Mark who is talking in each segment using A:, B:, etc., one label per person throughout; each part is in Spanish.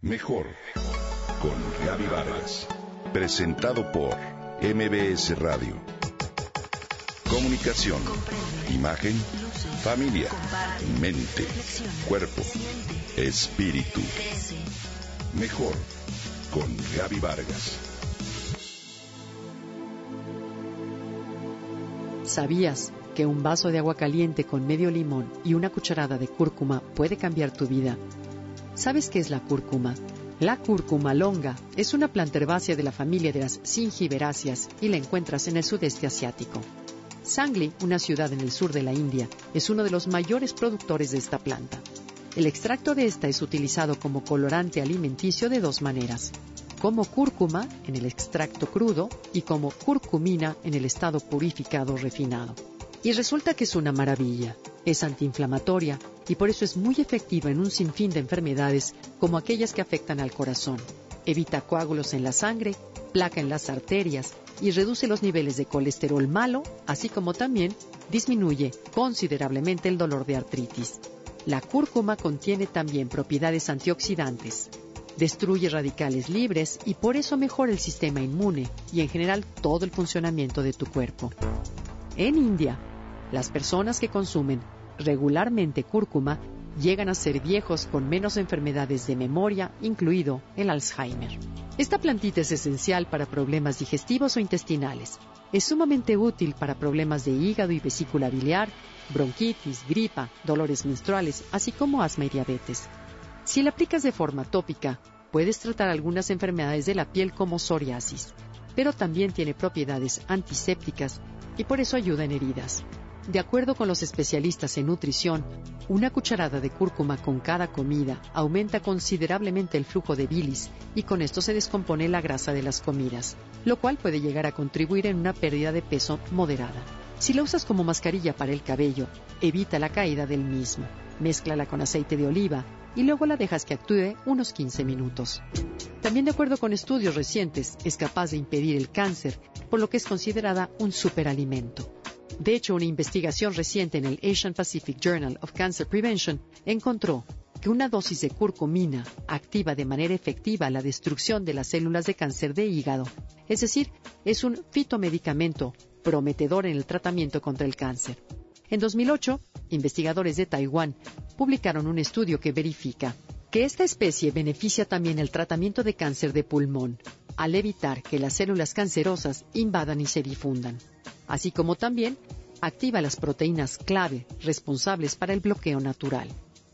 A: Mejor con Gaby Vargas. Presentado por MBS Radio. Comunicación, imagen, familia, mente, cuerpo, espíritu. Mejor con Gaby Vargas.
B: ¿Sabías que un vaso de agua caliente con medio limón y una cucharada de cúrcuma puede cambiar tu vida? ¿Sabes qué es la cúrcuma? La cúrcuma longa es una planta herbácea de la familia de las singiberáceas y la encuentras en el sudeste asiático. Sangli, una ciudad en el sur de la India, es uno de los mayores productores de esta planta. El extracto de esta es utilizado como colorante alimenticio de dos maneras, como cúrcuma en el extracto crudo y como curcumina en el estado purificado refinado. Y resulta que es una maravilla. Es antiinflamatoria y por eso es muy efectiva en un sinfín de enfermedades como aquellas que afectan al corazón. Evita coágulos en la sangre, placa en las arterias y reduce los niveles de colesterol malo, así como también disminuye considerablemente el dolor de artritis. La cúrcuma contiene también propiedades antioxidantes. Destruye radicales libres y por eso mejora el sistema inmune y en general todo el funcionamiento de tu cuerpo. En India, las personas que consumen regularmente cúrcuma llegan a ser viejos con menos enfermedades de memoria, incluido el Alzheimer. Esta plantita es esencial para problemas digestivos o intestinales. Es sumamente útil para problemas de hígado y vesícula biliar, bronquitis, gripa, dolores menstruales, así como asma y diabetes. Si la aplicas de forma tópica, puedes tratar algunas enfermedades de la piel como psoriasis, pero también tiene propiedades antisépticas y por eso ayuda en heridas. De acuerdo con los especialistas en nutrición, una cucharada de cúrcuma con cada comida aumenta considerablemente el flujo de bilis y con esto se descompone la grasa de las comidas, lo cual puede llegar a contribuir en una pérdida de peso moderada. Si la usas como mascarilla para el cabello, evita la caída del mismo. Mézclala con aceite de oliva y luego la dejas que actúe unos 15 minutos. También de acuerdo con estudios recientes, es capaz de impedir el cáncer, por lo que es considerada un superalimento. De hecho, una investigación reciente en el Asian Pacific Journal of Cancer Prevention encontró que una dosis de curcumina activa de manera efectiva la destrucción de las células de cáncer de hígado. Es decir, es un fitomedicamento prometedor en el tratamiento contra el cáncer. En 2008, investigadores de Taiwán publicaron un estudio que verifica que esta especie beneficia también el tratamiento de cáncer de pulmón, al evitar que las células cancerosas invadan y se difundan así como también activa las proteínas clave responsables para el bloqueo natural.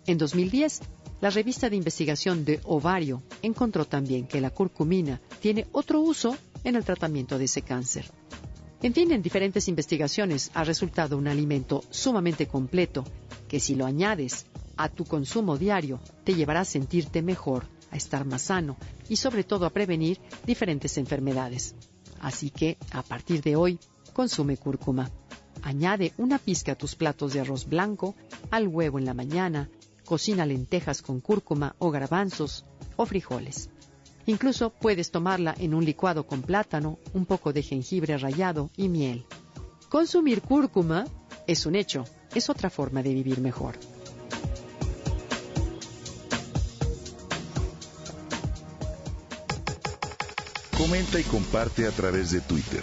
B: En 2010, la revista de investigación de ovario encontró también que la curcumina tiene otro uso en el tratamiento de ese cáncer. En fin, en diferentes investigaciones ha resultado un alimento sumamente completo que si lo añades a tu consumo diario te llevará a sentirte mejor, a estar más sano y sobre todo a prevenir diferentes enfermedades. Así que, a partir de hoy, consume cúrcuma. Añade una pizca a tus platos de arroz blanco, al huevo en la mañana, cocina lentejas con cúrcuma o garbanzos o frijoles. Incluso puedes tomarla en un licuado con plátano, un poco de jengibre rallado y miel. Consumir cúrcuma es un hecho, es otra forma de vivir mejor.
A: Comenta y comparte a través de Twitter.